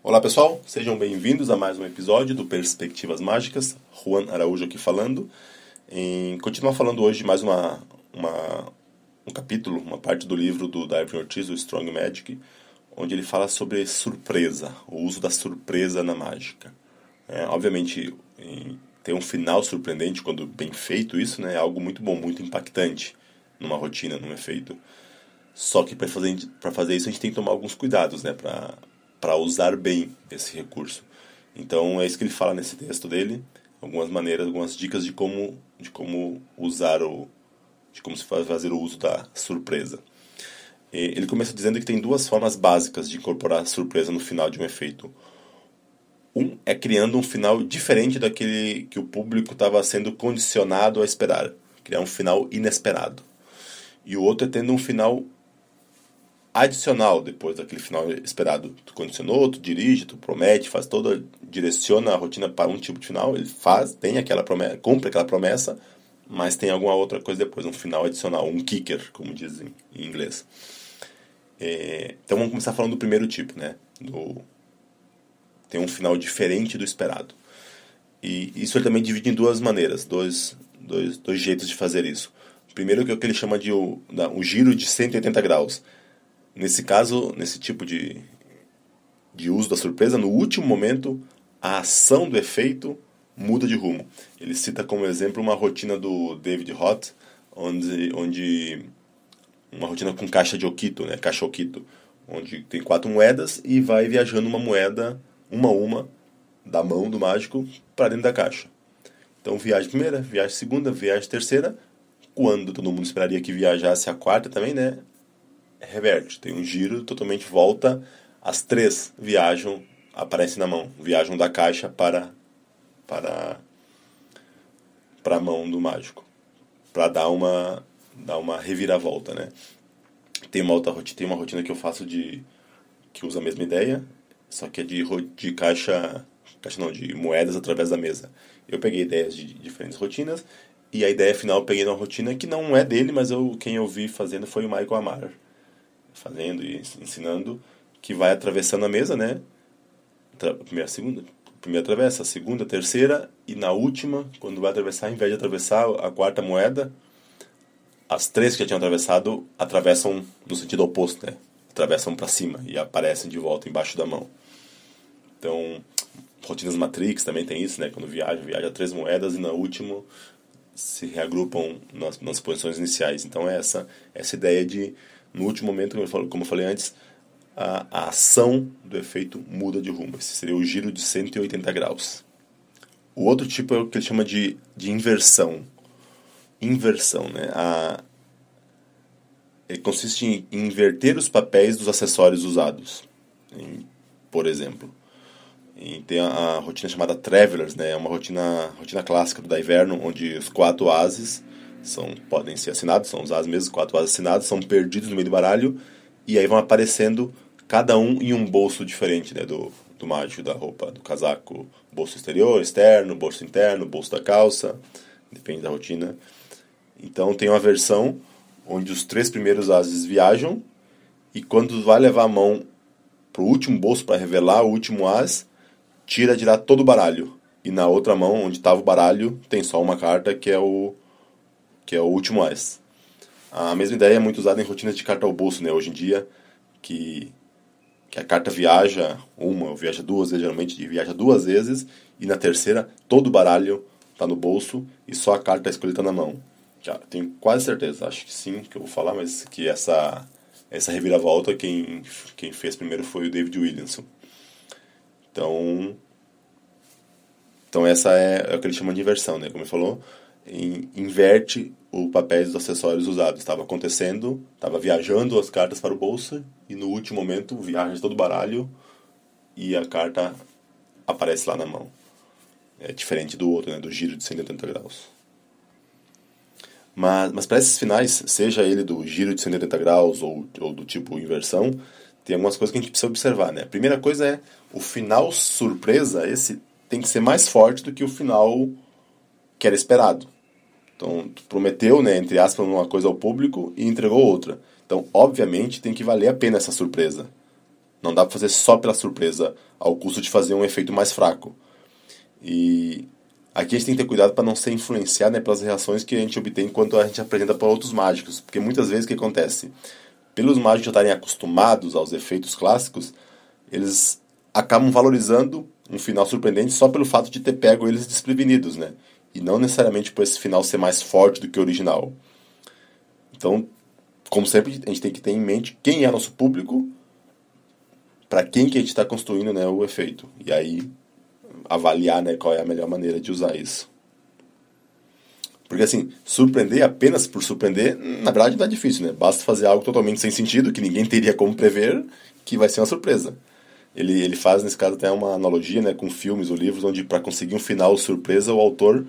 Olá pessoal, sejam bem-vindos a mais um episódio do Perspectivas Mágicas. Juan Araújo aqui falando. Em, continuar falando hoje mais uma, uma, um capítulo, uma parte do livro do Darwin Ortiz, o Strong Magic, onde ele fala sobre surpresa, o uso da surpresa na mágica. É, obviamente, em, ter um final surpreendente quando bem feito isso né, é algo muito bom, muito impactante numa rotina, num efeito. Só que para fazer, fazer isso a gente tem que tomar alguns cuidados né, para para usar bem esse recurso. Então é isso que ele fala nesse texto dele, algumas maneiras, algumas dicas de como de como usar o de como se faz fazer o uso da surpresa. Ele começa dizendo que tem duas formas básicas de incorporar surpresa no final de um efeito. Um é criando um final diferente daquele que o público estava sendo condicionado a esperar, criar um final inesperado. E o outro é tendo um final adicional depois daquele final esperado. Tu condicionou, tu dirige, tu promete, faz toda, direciona a rotina para um tipo de final, ele faz, tem aquela promessa, cumpre aquela promessa, mas tem alguma outra coisa depois, um final adicional, um kicker, como dizem em inglês. É, então vamos começar falando do primeiro tipo, né? Do, tem um final diferente do esperado. E isso ele também divide em duas maneiras, dois, dois, dois jeitos de fazer isso. Primeiro que é o que ele chama de o, o giro de 180 graus Nesse caso, nesse tipo de, de uso da surpresa, no último momento, a ação do efeito muda de rumo. Ele cita como exemplo uma rotina do David Roth, onde, onde uma rotina com caixa de Okito, né, caixa Okito, onde tem quatro moedas e vai viajando uma moeda, uma a uma, da mão do mágico para dentro da caixa. Então, viagem primeira, viagem segunda, viagem terceira. Quando todo mundo esperaria que viajasse a quarta também, né? Reverte, tem um giro totalmente volta, as três viajam, aparecem na mão, viajam da caixa para para para a mão do mágico, para dar uma dar uma reviravolta, né? Tem uma outra rotina, tem uma rotina que eu faço de que usa a mesma ideia, só que é de de caixa, caixa não, de moedas através da mesa. Eu peguei ideias de diferentes rotinas e a ideia final eu peguei numa rotina que não é dele, mas eu quem eu vi fazendo foi o Michael Amar fazendo e ensinando, que vai atravessando a mesa, né? A primeira, segunda, primeira atravessa, a segunda, terceira, e na última, quando vai atravessar, ao invés de atravessar a quarta moeda, as três que já tinham atravessado atravessam no sentido oposto, né? Atravessam para cima e aparecem de volta embaixo da mão. Então, rotinas Matrix também tem isso, né? Quando viaja, viaja três moedas e na última se reagrupam nas, nas posições iniciais. Então, é essa essa ideia de no último momento, como eu, falei, antes, a, a, ação do efeito muda de rumo. Esse seria o giro de 180 graus. O outro tipo é o que ele chama de, de inversão. Inversão, né? A, consiste em, em inverter os papéis dos acessórios usados. Em, por exemplo, e tem a, a, rotina chamada Travelers, né? É uma rotina, rotina clássica do Inverno, onde os quatro ases são podem ser assinados, são os mesmos quatro ases assinados, são perdidos no meio do baralho e aí vão aparecendo cada um em um bolso diferente, né, do, do mágico, da roupa, do casaco, bolso exterior, externo, bolso interno, bolso da calça, depende da rotina. Então tem uma versão onde os três primeiros ases viajam e quando vai levar a mão pro último bolso para revelar o último as, tira de lá todo o baralho. E na outra mão, onde estava o baralho, tem só uma carta que é o que é o último AS. A mesma ideia é muito usada em rotinas de carta ao bolso, né? Hoje em dia, que, que a carta viaja uma viaja duas vezes, geralmente viaja duas vezes, e na terceira todo o baralho está no bolso e só a carta escolhida na mão. Já tenho quase certeza, acho que sim, que eu vou falar, mas que essa essa reviravolta quem quem fez primeiro foi o David Williamson. Então, então essa é, é o que ele chama de inversão, né? Como ele falou, inverte o papel dos acessórios usados. Estava acontecendo, estava viajando as cartas para o bolso e no último momento viaja todo o baralho e a carta aparece lá na mão. É diferente do outro, né, do giro de 180 graus. Mas, mas para esses finais, seja ele do giro de 180 graus ou, ou do tipo inversão, tem algumas coisas que a gente precisa observar. Né? A primeira coisa é o final surpresa, esse tem que ser mais forte do que o final que era esperado. Então, prometeu, né, entre aspas, uma coisa ao público e entregou outra. Então, obviamente, tem que valer a pena essa surpresa. Não dá para fazer só pela surpresa, ao custo de fazer um efeito mais fraco. E aqui a gente tem que ter cuidado para não ser influenciado né, pelas reações que a gente obtém enquanto a gente apresenta para outros mágicos. Porque muitas vezes o que acontece? Pelos mágicos já estarem acostumados aos efeitos clássicos, eles acabam valorizando um final surpreendente só pelo fato de ter pego eles desprevenidos, né? E não necessariamente por esse final ser mais forte do que o original. Então, como sempre, a gente tem que ter em mente quem é nosso público, para quem que a gente está construindo né, o efeito. E aí, avaliar né, qual é a melhor maneira de usar isso. Porque assim, surpreender apenas por surpreender, na verdade não é difícil, né? Basta fazer algo totalmente sem sentido, que ninguém teria como prever, que vai ser uma surpresa. Ele, ele faz, nesse caso, até uma analogia né, com filmes ou livros, onde para conseguir um final surpresa, o autor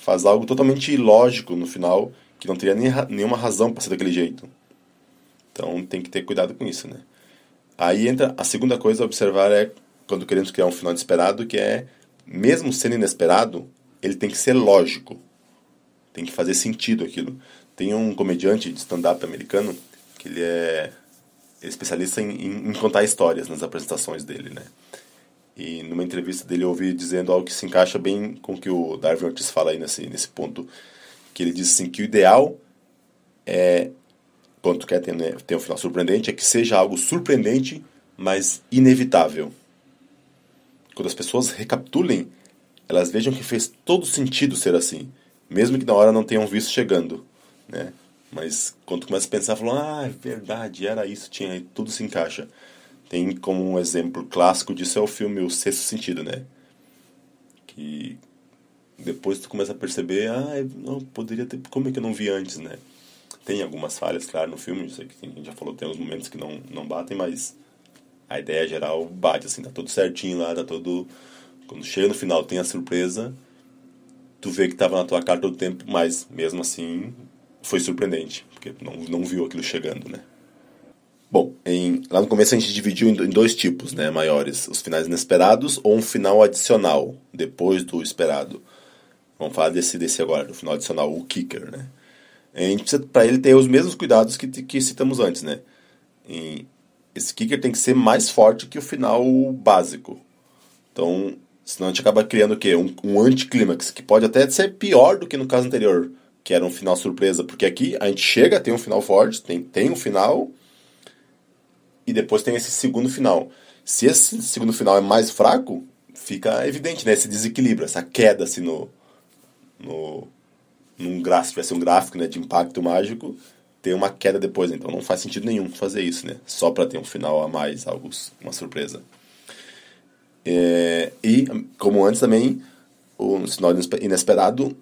faz algo totalmente ilógico no final, que não teria nem, nenhuma razão para ser daquele jeito. Então tem que ter cuidado com isso, né? Aí entra a segunda coisa a observar é quando queremos criar um final inesperado, que é, mesmo sendo inesperado, ele tem que ser lógico. Tem que fazer sentido aquilo. Tem um comediante de stand-up americano que ele é especialista em, em, em, contar histórias nas apresentações dele, né? E numa entrevista dele eu ouvi dizendo algo que se encaixa bem com o que o Darwin Ortiz fala aí nesse, nesse ponto, que ele diz assim que o ideal é, quando quer ter, né, um final surpreendente, é que seja algo surpreendente, mas inevitável. Quando as pessoas recapitulem, elas vejam que fez todo sentido ser assim, mesmo que na hora não tenham visto chegando, né? Mas quando começa a pensar, falam, ah, é verdade, era isso, tinha, tudo se encaixa. Tem como um exemplo clássico disso é o filme O Sexto Sentido, né? Que depois tu começa a perceber, ah, não, poderia ter, como é que eu não vi antes, né? Tem algumas falhas, claro, no filme, sei que a gente já falou, tem uns momentos que não, não batem, mas a ideia geral bate, assim, tá tudo certinho lá, tá todo... Quando chega no final tem a surpresa, tu vê que tava na tua cara todo o tempo, mas mesmo assim foi surpreendente, porque não, não viu aquilo chegando, né? Em, lá no começo a gente dividiu em, em dois tipos né, maiores: os finais inesperados ou um final adicional, depois do esperado. Vamos falar desse, desse agora, do final adicional, o kicker, né? A gente precisa, para ele, ter os mesmos cuidados que, que citamos antes, né? E esse kicker tem que ser mais forte que o final básico. Então, senão a gente acaba criando o quê? Um, um anticlímax, que pode até ser pior do que no caso anterior que era um final surpresa, porque aqui a gente chega, tem um final forte, tem, tem um final, e depois tem esse segundo final. Se esse segundo final é mais fraco, fica evidente, né? Esse desequilíbrio, essa queda assim no. no num gráfico, se tivesse um gráfico né, de impacto mágico, tem uma queda depois, então não faz sentido nenhum fazer isso, né? Só para ter um final a mais, algo, uma surpresa. É, e, como antes também, o sinal inesperado,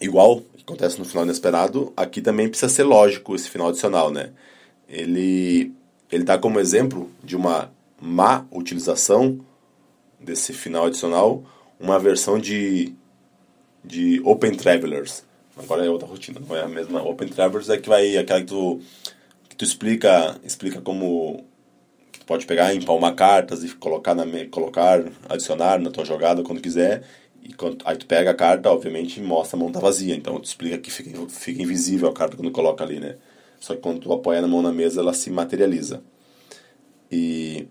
igual acontece no final inesperado, aqui também precisa ser lógico esse final adicional, né? Ele, ele dá como exemplo de uma má utilização desse final adicional uma versão de, de Open Travelers. Agora é outra rotina, não é a mesma. Open Travelers é que vai aquela que tu, que tu explica, explica como que tu pode pegar, empalmar cartas e colocar, na, colocar, adicionar na tua jogada quando quiser e quando, aí tu pega a carta, obviamente, mostra a mão tá vazia. Então tu explica que fica, fica invisível a carta quando coloca ali, né? Só que quando tu apoia na mão na mesa, ela se materializa. E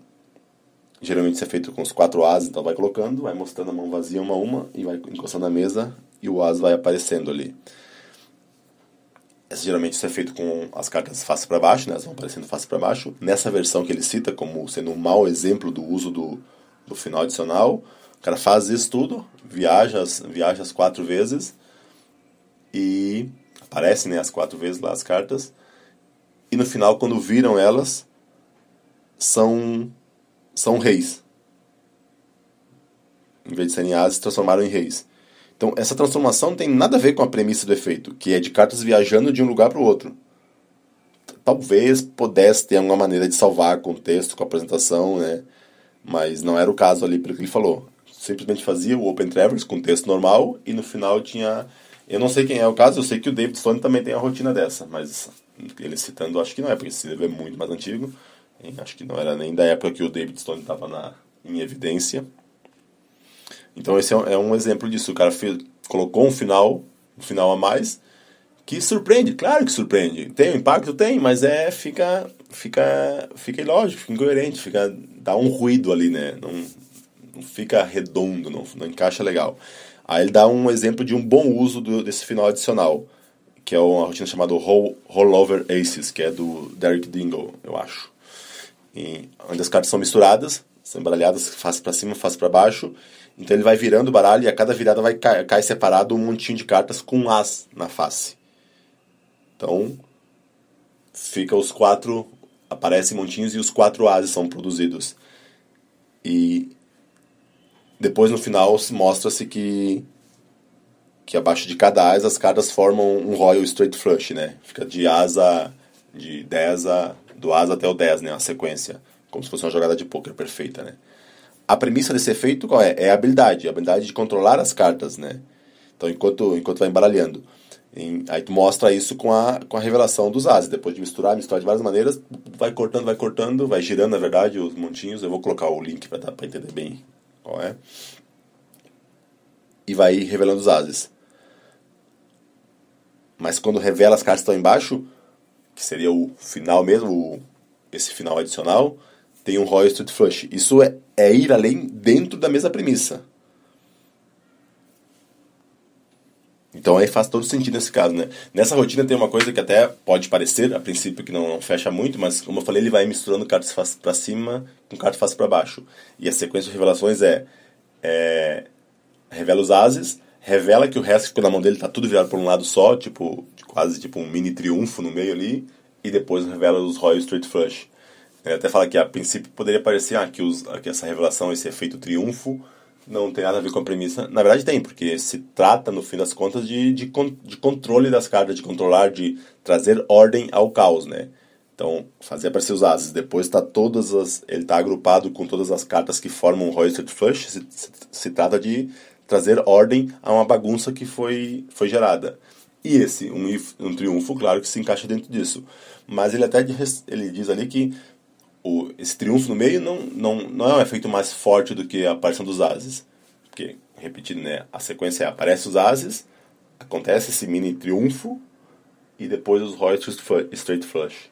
geralmente isso é feito com os quatro ases, então vai colocando, vai mostrando a mão vazia uma a uma e vai encostando na mesa e o as vai aparecendo ali. Essa, geralmente isso é feito com as cartas face para baixo, né? Elas vão aparecendo face para baixo. Nessa versão que ele cita como sendo um mau exemplo do uso do, do final adicional, o cara faz isso tudo, viaja, viaja as quatro vezes e aparecem né, as quatro vezes lá as cartas. E no final, quando viram elas, são, são reis. Em vez de serem ases, se transformaram em reis. Então, essa transformação não tem nada a ver com a premissa do efeito, que é de cartas viajando de um lugar para o outro. Talvez pudesse ter alguma maneira de salvar com o texto, com a apresentação, né? Mas não era o caso ali pelo que ele falou simplesmente fazia o Open Travers com texto normal e no final tinha. Eu não sei quem é o caso, eu sei que o David Stone também tem a rotina dessa, mas ele citando, acho que não é, porque esse livro é muito mais antigo. Acho que não era nem da época que o David Stone estava em evidência. Então esse é, é um exemplo disso. O cara fez, colocou um final, um final a mais, que surpreende, claro que surpreende. Tem um impacto? Tem, mas é, fica, fica, fica ilógico, fica incoerente, fica, dá um ruído ali, né? Não, não fica redondo, não, não encaixa legal. Aí ele dá um exemplo de um bom uso do, desse final adicional, que é uma rotina chamada Roll, Rollover Aces, que é do Derek Dingle, eu acho. E, onde as cartas são misturadas, são embaralhadas face para cima, face para baixo. Então ele vai virando o baralho e a cada virada vai cair, cai separado um montinho de cartas com um as na face. Então, fica os quatro, aparecem montinhos e os quatro ases são produzidos. E depois no final mostra-se que que abaixo de cada asa as cartas formam um Royal Straight Flush, né? Fica de asa de 10 a do asa até o 10, né, a sequência, como se fosse uma jogada de poker perfeita, né? A premissa desse efeito qual é? É a habilidade, a habilidade de controlar as cartas, né? Então, enquanto enquanto vai embaralhando. Em, aí tu mostra isso com a, com a revelação dos ases. Depois de misturar, misturar de várias maneiras, vai cortando, vai cortando, vai girando, na verdade, os montinhos. Eu vou colocar o link para entender bem qual é. E vai revelando os ases. Mas quando revela as cartas que estão embaixo, que seria o final mesmo, o, esse final adicional, tem um Royal Street Flush. Isso é, é ir além dentro da mesma premissa. Então aí faz todo sentido nesse caso, né? Nessa rotina tem uma coisa que até pode parecer, a princípio, que não, não fecha muito, mas como eu falei, ele vai misturando cartas face para cima com cartas face para baixo. E a sequência de revelações é, é, revela os ases, revela que o resto que ficou na mão dele tá tudo virado por um lado só, tipo, quase tipo um mini triunfo no meio ali, e depois revela os Royal Street Flush. Ele até fala que a princípio poderia parecer ah, que, os, que essa revelação, esse efeito triunfo, não tem nada a ver com a premissa. Na verdade tem, porque se trata, no fim das contas, de, de, de controle das cartas, de controlar, de trazer ordem ao caos, né? Então, fazer aparecer os ases, depois está todas as... Ele está agrupado com todas as cartas que formam o Roysted Flush, se, se, se, trata de trazer ordem a uma bagunça que foi, foi gerada. E esse, um, um triunfo, claro que se encaixa dentro disso. Mas ele até ele diz ali que o, esse triunfo no meio não, não, não é um efeito mais forte do que a aparição dos ases. Porque, repetindo, né, a sequência é aparece os ases, acontece esse mini triunfo e depois os Royal Straight Flush.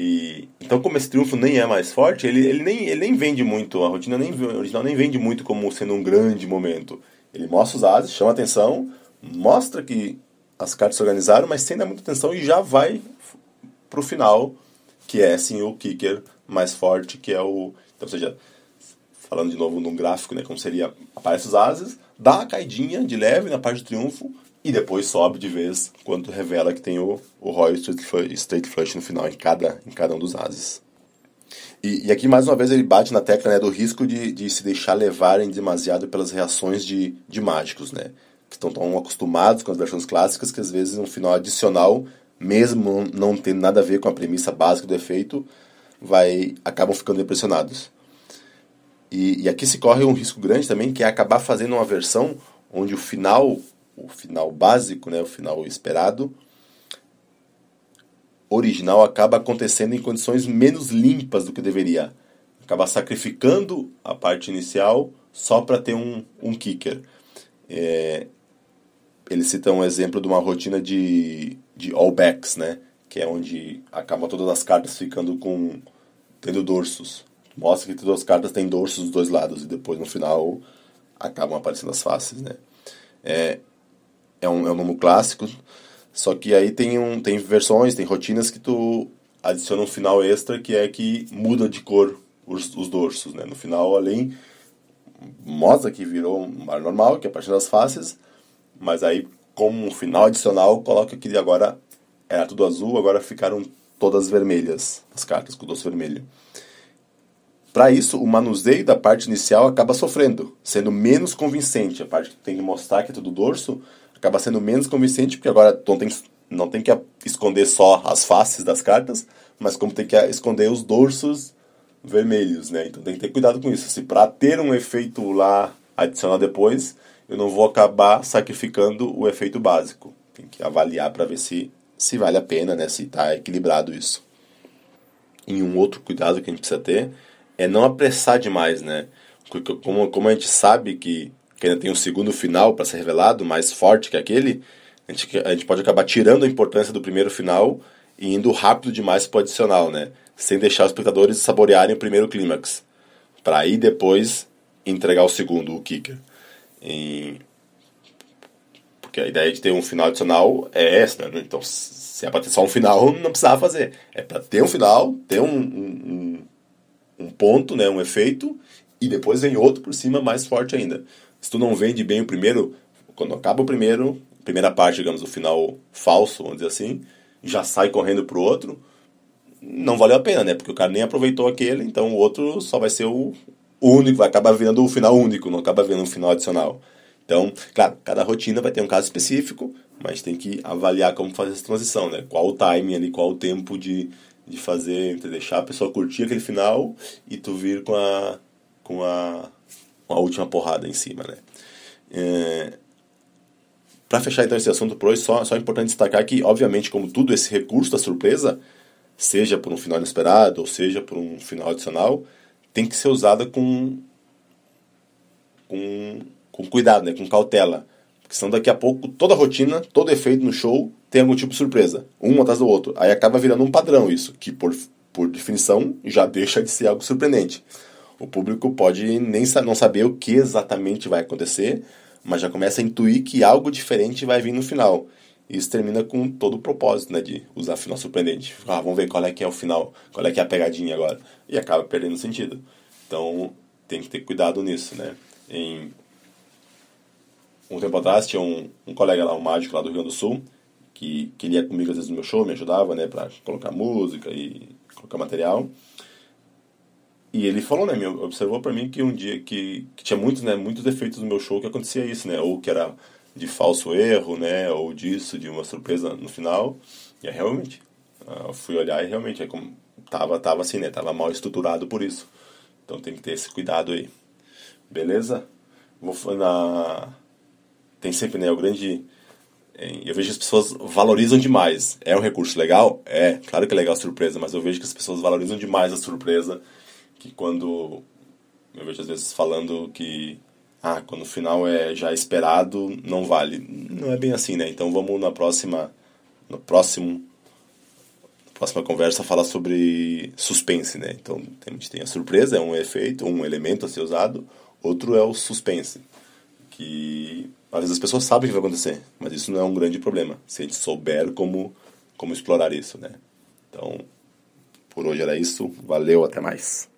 E, então, como esse triunfo nem é mais forte, ele, ele, nem, ele nem vende muito, a rotina nem, a original nem vende muito como sendo um grande momento. Ele mostra os ases, chama atenção, mostra que as cartas se organizaram, mas sem dar muita atenção e já vai pro final, que é sim o kicker mais forte, que é o. Então, ou seja, falando de novo num gráfico, né, como seria, aparece os ases, dá uma caidinha de leve na parte do triunfo e depois sobe de vez quando revela que tem o, o Royal Straight Flush no final em cada, em cada um dos ases. E, e, aqui mais uma vez ele bate na tecla né, do risco de, de se deixar levarem demasiado pelas reações de, de mágicos, né? Que estão tão acostumados com as versões clássicas que às vezes um final adicional, mesmo não tendo nada a ver com a premissa básica do efeito, vai acabam ficando impressionados. E, e aqui se corre um risco grande também, que é acabar fazendo uma versão onde o final, o final básico, né, o final esperado, original acaba acontecendo em condições menos limpas do que deveria. Acaba sacrificando a parte inicial só para ter um, um kicker. É, ele cita um exemplo de uma rotina de, de all backs, né? que é onde acabam todas as cartas ficando com tendo dorsos. Mostra que todas as cartas têm dorsos dos dois lados e depois no final acabam aparecendo as faces, né? É, é um, é um número clássico, só que aí tem, um, tem versões, tem rotinas que tu adiciona um final extra que é que muda de cor os, os dorsos, né? No final, além, mostra que virou um mar normal, que é a partir das faces, mas aí, como um final adicional, coloca que agora era tudo azul, agora ficaram todas vermelhas, as cartas com o doce vermelho. Para isso, o manuseio da parte inicial acaba sofrendo, sendo menos convincente. A parte que tem que mostrar que é tudo dorso acaba sendo menos convincente, porque agora não tem, não tem que esconder só as faces das cartas, mas como tem que esconder os dorsos vermelhos, né? Então tem que ter cuidado com isso. Se para ter um efeito lá adicional depois, eu não vou acabar sacrificando o efeito básico. Tem que avaliar para ver se se vale a pena, né, se está equilibrado isso. E um outro cuidado que a gente precisa ter é não apressar demais, né? Como, como a gente sabe que, que ainda tem um segundo final para ser revelado, mais forte que aquele, a gente, a gente pode acabar tirando a importância do primeiro final e indo rápido demais pro adicional, né? Sem deixar os espectadores saborearem o primeiro clímax. Para aí depois entregar o segundo, o kicker. E... Porque a ideia de ter um final adicional é essa, né? Então, se é pra ter só um final, não precisava fazer. É para ter um final, ter um, um, um ponto, né? Um efeito, e depois vem outro por cima mais forte ainda. Se tu não vende bem o primeiro, quando acaba o primeiro, primeira parte, digamos, o final falso, vamos dizer assim, já sai correndo pro outro, não valeu a pena, né? Porque o cara nem aproveitou aquele, então o outro só vai ser o único, vai acabar virando o final único, não acaba vendo um final adicional. Então, claro, cada rotina vai ter um caso específico, mas tem que avaliar como fazer essa transição, né? Qual o timing ali, qual o tempo de, de fazer, de deixar a pessoa curtir aquele final e tu vir com a, com a, a última porrada em cima, né? É, para fechar então esse assunto por hoje, só, só é importante destacar que, obviamente, como tudo, esse recurso da surpresa, seja por um final inesperado ou seja por um final adicional, tem que ser usada com, com, com cuidado, né? com cautela. Porque senão daqui a pouco toda a rotina, todo efeito no show tem algum tipo de surpresa, um atrás do outro. Aí acaba virando um padrão isso, que por, por definição já deixa de ser algo surpreendente. O público pode nem não saber o que exatamente vai acontecer, mas já começa a intuir que algo diferente vai vir no final. Isso termina com todo o propósito, né, de usar final surpreendente. Ah, vamos ver qual é que é o final, qual é que é a pegadinha agora. E acaba perdendo sentido. Então, tem que ter cuidado nisso, né. Em um tempo atrás tinha um, um colega lá, um mágico lá do Rio Grande do Sul, que, que ele ia comigo às vezes no meu show, me ajudava, né, para colocar música e colocar material. E ele falou, né, observou para mim que um dia que, que, tinha muitos, né, muitos efeitos no meu show que acontecia isso, né, ou que era de falso erro, né, ou disso, de uma surpresa no final. E realmente, eu fui olhar e realmente é como tava, tava assim, né, tava mal estruturado por isso. Então tem que ter esse cuidado aí. Beleza? Vou na tem sempre, né, o grande eu vejo que as pessoas valorizam demais. É um recurso legal? É, claro que é legal a surpresa, mas eu vejo que as pessoas valorizam demais a surpresa que quando eu vejo às vezes falando que ah, quando o final é já esperado, não vale. Não é bem assim, né? Então vamos na próxima no próximo próxima conversa falar sobre suspense, né? Então a gente tem a surpresa, é um efeito, um elemento a ser usado, outro é o suspense, que às vezes as pessoas sabem o que vai acontecer, mas isso não é um grande problema, se a gente souber como como explorar isso, né? Então, por hoje era isso, valeu, até mais.